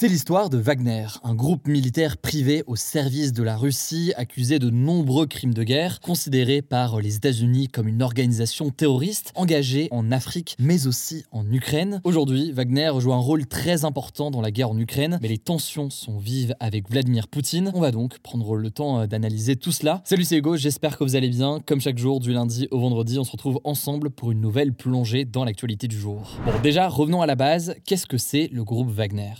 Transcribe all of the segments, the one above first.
C'est l'histoire de Wagner, un groupe militaire privé au service de la Russie, accusé de nombreux crimes de guerre, considéré par les États-Unis comme une organisation terroriste engagée en Afrique, mais aussi en Ukraine. Aujourd'hui, Wagner joue un rôle très important dans la guerre en Ukraine, mais les tensions sont vives avec Vladimir Poutine. On va donc prendre le temps d'analyser tout cela. Salut, c'est Hugo, j'espère que vous allez bien. Comme chaque jour, du lundi au vendredi, on se retrouve ensemble pour une nouvelle plongée dans l'actualité du jour. Bon, déjà, revenons à la base. Qu'est-ce que c'est Le groupe Wagner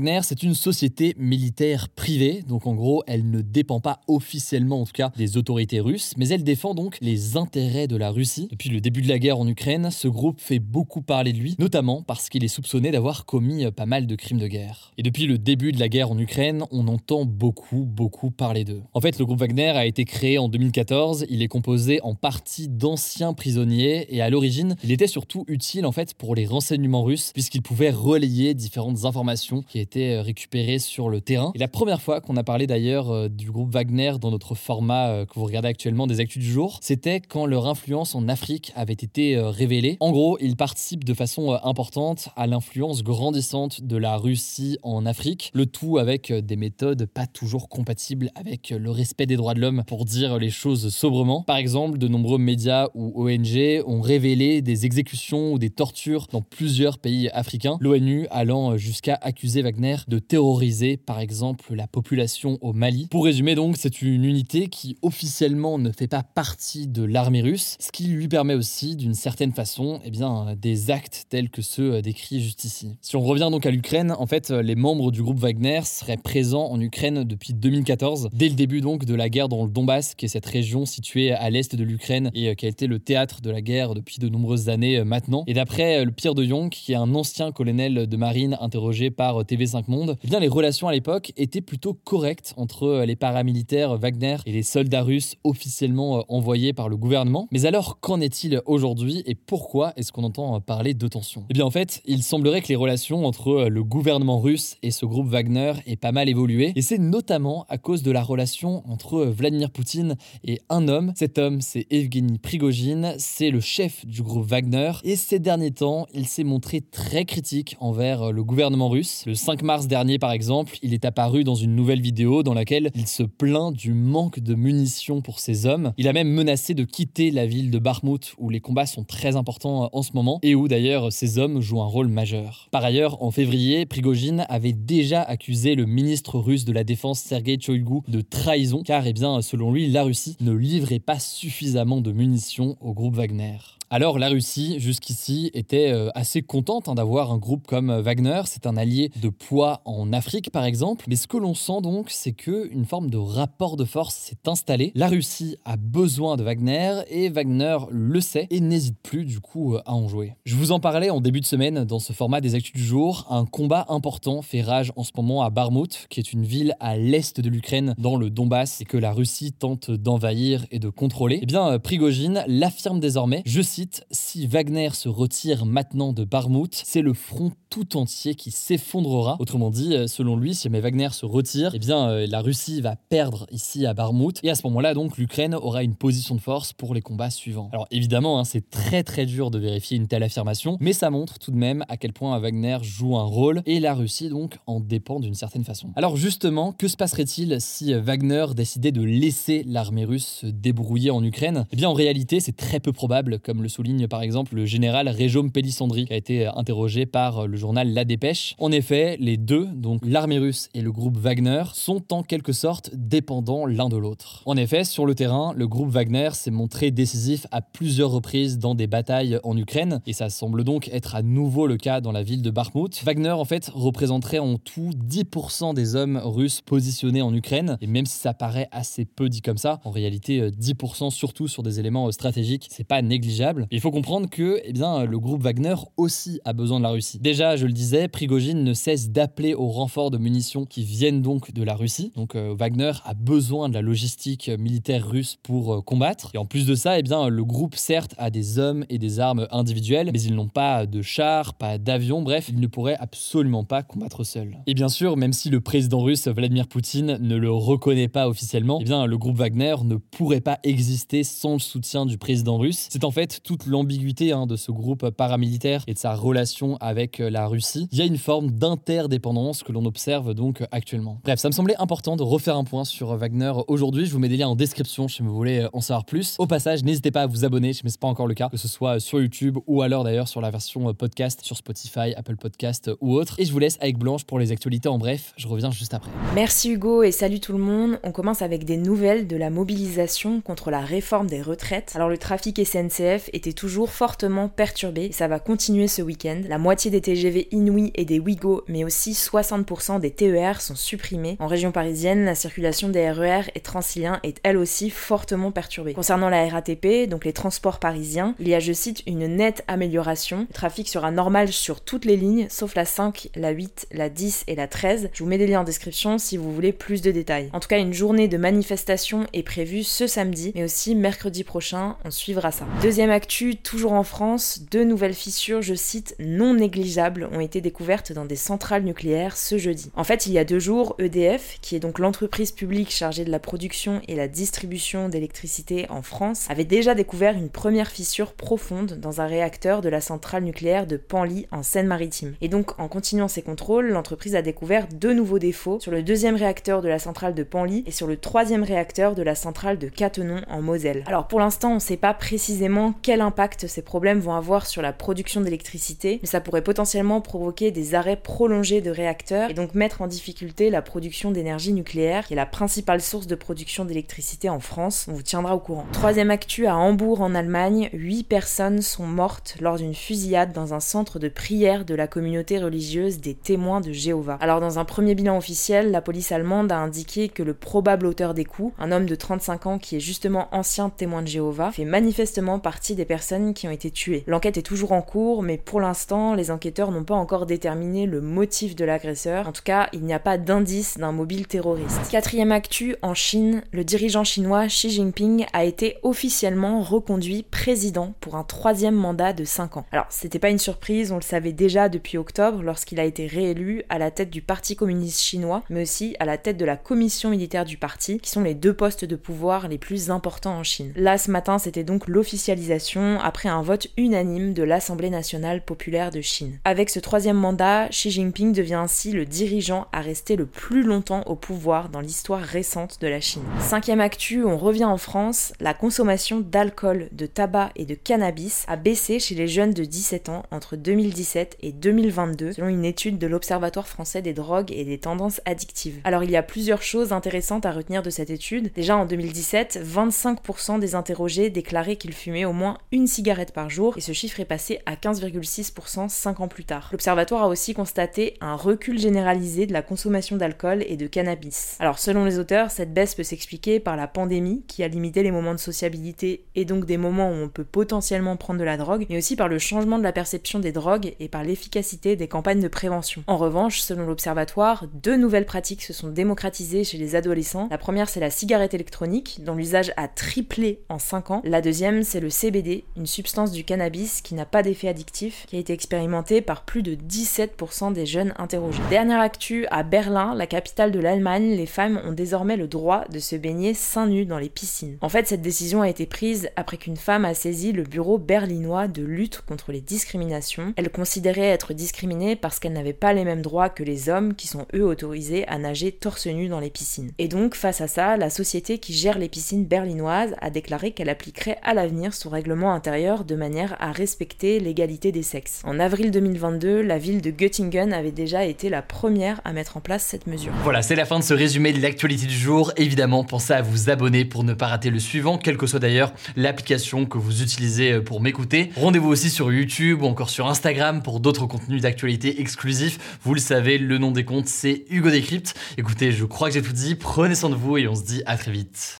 Wagner, c'est une société militaire privée, donc en gros, elle ne dépend pas officiellement en tout cas des autorités russes, mais elle défend donc les intérêts de la Russie. Depuis le début de la guerre en Ukraine, ce groupe fait beaucoup parler de lui, notamment parce qu'il est soupçonné d'avoir commis pas mal de crimes de guerre. Et depuis le début de la guerre en Ukraine, on entend beaucoup, beaucoup parler d'eux. En fait, le groupe Wagner a été créé en 2014, il est composé en partie d'anciens prisonniers et à l'origine, il était surtout utile en fait pour les renseignements russes puisqu'il pouvait relayer différentes informations qui étaient été récupérés sur le terrain. Et la première fois qu'on a parlé d'ailleurs euh, du groupe Wagner dans notre format euh, que vous regardez actuellement des actus du jour, c'était quand leur influence en Afrique avait été euh, révélée. En gros, ils participent de façon importante à l'influence grandissante de la Russie en Afrique, le tout avec des méthodes pas toujours compatibles avec le respect des droits de l'homme pour dire les choses sobrement. Par exemple, de nombreux médias ou ONG ont révélé des exécutions ou des tortures dans plusieurs pays africains, l'ONU allant jusqu'à accuser Wagner de terroriser par exemple la population au Mali. Pour résumer donc, c'est une unité qui officiellement ne fait pas partie de l'armée russe, ce qui lui permet aussi d'une certaine façon eh bien, des actes tels que ceux décrits juste ici. Si on revient donc à l'Ukraine, en fait les membres du groupe Wagner seraient présents en Ukraine depuis 2014, dès le début donc de la guerre dans le Donbass, qui est cette région située à l'est de l'Ukraine et qui a été le théâtre de la guerre depuis de nombreuses années maintenant. Et d'après le Pierre de Jong, qui est un ancien colonel de marine interrogé par TV 5 Monde, eh bien les relations à l'époque étaient plutôt correctes entre euh, les paramilitaires Wagner et les soldats russes officiellement euh, envoyés par le gouvernement. Mais alors, qu'en est-il aujourd'hui et pourquoi est-ce qu'on entend euh, parler de tensions Eh bien en fait, il semblerait que les relations entre le gouvernement russe et ce groupe Wagner aient pas mal évolué, et c'est notamment à cause de la relation entre Vladimir Poutine et un homme. Cet homme, c'est Evgeny Prigogine, c'est le chef du groupe Wagner, et ces derniers temps, il s'est montré très critique envers le gouvernement russe. Le 5 mars dernier, par exemple, il est apparu dans une nouvelle vidéo dans laquelle il se plaint du manque de munitions pour ses hommes. Il a même menacé de quitter la ville de Barmout, où les combats sont très importants euh, en ce moment, et où d'ailleurs ces hommes jouent un rôle majeur. Par ailleurs, en février, Prigogine avait déjà accusé le ministre russe de la Défense Sergei Choigu de trahison, car eh selon lui, la Russie ne livrait pas suffisamment de munitions au groupe Wagner. Alors la Russie, jusqu'ici, était euh, assez contente hein, d'avoir un groupe comme euh, Wagner. C'est un allié de poids en Afrique, par exemple. Mais ce que l'on sent donc, c'est que une forme de rapport de force s'est installé. La Russie a besoin de Wagner et Wagner le sait et n'hésite plus du coup euh, à en jouer. Je vous en parlais en début de semaine dans ce format des Actus du jour. Un combat important fait rage en ce moment à Barmout, qui est une ville à l'est de l'Ukraine, dans le Donbass, et que la Russie tente d'envahir et de contrôler. Eh bien, Prigogine l'affirme désormais. Je cite si Wagner se retire maintenant de Barmouth, c'est le front tout entier qui s'effondrera. Autrement dit, euh, selon lui, si Wagner se retire, eh bien, euh, la Russie va perdre ici à Barmouth. Et à ce moment-là, donc, l'Ukraine aura une position de force pour les combats suivants. Alors évidemment, hein, c'est très très dur de vérifier une telle affirmation, mais ça montre tout de même à quel point Wagner joue un rôle et la Russie donc en dépend d'une certaine façon. Alors justement, que se passerait-il si Wagner décidait de laisser l'armée russe se débrouiller en Ukraine? Eh bien, en réalité, c'est très peu probable, comme le souligne par exemple le général Réjaume Pélissandri, qui a été interrogé par le journal La Dépêche. En effet, les deux, donc l'armée russe et le groupe Wagner, sont en quelque sorte dépendants l'un de l'autre. En effet, sur le terrain, le groupe Wagner s'est montré décisif à plusieurs reprises dans des batailles en Ukraine, et ça semble donc être à nouveau le cas dans la ville de Bakhmut. Wagner, en fait, représenterait en tout 10% des hommes russes positionnés en Ukraine, et même si ça paraît assez peu dit comme ça, en réalité, 10% euh, surtout sur des éléments euh, stratégiques, c'est pas négligeable. Il faut comprendre que, eh le groupe Wagner aussi a besoin de la Russie. Déjà, je le disais, Prigogine ne cesse d'appeler au renfort de munitions qui viennent donc de la Russie. Donc euh, Wagner a besoin de la logistique militaire russe pour combattre. Et en plus de ça, eh le groupe certes a des hommes et des armes individuelles, mais ils n'ont pas de chars, pas d'avions, bref, ils ne pourraient absolument pas combattre seuls. Et bien sûr, même si le président russe Vladimir Poutine ne le reconnaît pas officiellement, eh le groupe Wagner ne pourrait pas exister sans le soutien du président russe. C'est en fait toute l'ambiguïté hein, de ce groupe paramilitaire et de sa relation avec euh, la Russie. Il y a une forme d'interdépendance que l'on observe donc actuellement. Bref, ça me semblait important de refaire un point sur Wagner aujourd'hui. Je vous mets des liens en description si vous voulez en savoir plus. Au passage, n'hésitez pas à vous abonner, si ce n'est pas encore le cas, que ce soit sur YouTube ou alors d'ailleurs sur la version podcast sur Spotify, Apple Podcast ou autre. Et je vous laisse avec Blanche pour les actualités en bref. Je reviens juste après. Merci Hugo et salut tout le monde. On commence avec des nouvelles de la mobilisation contre la réforme des retraites. Alors le trafic SNCF était toujours fortement perturbé et ça va continuer ce week-end. La moitié des TGV Inouï et des Ouigo, mais aussi 60% des TER sont supprimés. En région parisienne, la circulation des RER e et Transiliens est elle aussi fortement perturbée. Concernant la RATP, donc les transports parisiens, il y a, je cite, une nette amélioration. Le trafic sera normal sur toutes les lignes, sauf la 5, la 8, la 10 et la 13. Je vous mets des liens en description si vous voulez plus de détails. En tout cas, une journée de manifestation est prévue ce samedi, mais aussi mercredi prochain, on suivra ça. Deuxième actu, toujours en France, deux nouvelles fissures, je cite, non négligeables ont été découvertes dans des centrales nucléaires ce jeudi. En fait, il y a deux jours, EDF, qui est donc l'entreprise publique chargée de la production et la distribution d'électricité en France, avait déjà découvert une première fissure profonde dans un réacteur de la centrale nucléaire de Panly en Seine-Maritime. Et donc, en continuant ses contrôles, l'entreprise a découvert deux nouveaux défauts sur le deuxième réacteur de la centrale de Panly et sur le troisième réacteur de la centrale de Cattenom en Moselle. Alors pour l'instant, on ne sait pas précisément impact ces problèmes vont avoir sur la production d'électricité, mais ça pourrait potentiellement provoquer des arrêts prolongés de réacteurs et donc mettre en difficulté la production d'énergie nucléaire, qui est la principale source de production d'électricité en France. On vous tiendra au courant. Troisième actu à Hambourg en Allemagne, 8 personnes sont mortes lors d'une fusillade dans un centre de prière de la communauté religieuse des témoins de Jéhovah. Alors dans un premier bilan officiel, la police allemande a indiqué que le probable auteur des coups, un homme de 35 ans qui est justement ancien témoin de Jéhovah, fait manifestement partie des personnes qui ont été tuées. L'enquête est toujours en cours, mais pour l'instant, les enquêteurs n'ont pas encore déterminé le motif de l'agresseur. En tout cas, il n'y a pas d'indice d'un mobile terroriste. Quatrième actu, en Chine, le dirigeant chinois Xi Jinping a été officiellement reconduit président pour un troisième mandat de 5 ans. Alors, c'était pas une surprise, on le savait déjà depuis octobre lorsqu'il a été réélu à la tête du Parti communiste chinois, mais aussi à la tête de la commission militaire du parti, qui sont les deux postes de pouvoir les plus importants en Chine. Là, ce matin, c'était donc l'officialisation après un vote unanime de l'Assemblée nationale populaire de Chine. Avec ce troisième mandat, Xi Jinping devient ainsi le dirigeant à rester le plus longtemps au pouvoir dans l'histoire récente de la Chine. Cinquième actu, on revient en France, la consommation d'alcool, de tabac et de cannabis a baissé chez les jeunes de 17 ans entre 2017 et 2022, selon une étude de l'Observatoire français des drogues et des tendances addictives. Alors il y a plusieurs choses intéressantes à retenir de cette étude. Déjà en 2017, 25% des interrogés déclaraient qu'ils fumaient au moins une cigarette par jour et ce chiffre est passé à 15,6% 5 ans plus tard. L'Observatoire a aussi constaté un recul généralisé de la consommation d'alcool et de cannabis. Alors selon les auteurs, cette baisse peut s'expliquer par la pandémie qui a limité les moments de sociabilité et donc des moments où on peut potentiellement prendre de la drogue, mais aussi par le changement de la perception des drogues et par l'efficacité des campagnes de prévention. En revanche, selon l'Observatoire, deux nouvelles pratiques se sont démocratisées chez les adolescents. La première, c'est la cigarette électronique, dont l'usage a triplé en 5 ans. La deuxième, c'est le CBD, une substance du cannabis qui n'a pas d'effet addictif, qui a été expérimenté par plus de 17% des jeunes interrogés. Dernière actu, à Berlin, la capitale de l'Allemagne, les femmes ont désormais le droit de se baigner seins nus dans les piscines. En fait, cette décision a été prise après qu'une femme a saisi le bureau berlinois de lutte contre les discriminations. Elle considérait être discriminée parce qu'elle n'avait pas les mêmes droits que les hommes qui sont eux autorisés à nager torse nu dans les piscines. Et donc, face à ça, la société qui gère les piscines berlinoises a déclaré qu'elle appliquerait à l'avenir son règlement intérieur de manière à respecter l'égalité des sexes. En avril 2022, la ville de Göttingen avait déjà été la première à mettre en place cette mesure. Voilà, c'est la fin de ce résumé de l'actualité du jour. Évidemment, pensez à vous abonner pour ne pas rater le suivant, quelle que soit d'ailleurs l'application que vous utilisez euh, pour m'écouter. Rendez-vous aussi sur YouTube ou encore sur Instagram pour d'autres contenus d'actualité exclusifs. Vous le savez, le nom des comptes, c'est Hugo Décrypte. Écoutez, je crois que j'ai tout dit. Prenez soin de vous et on se dit à très vite.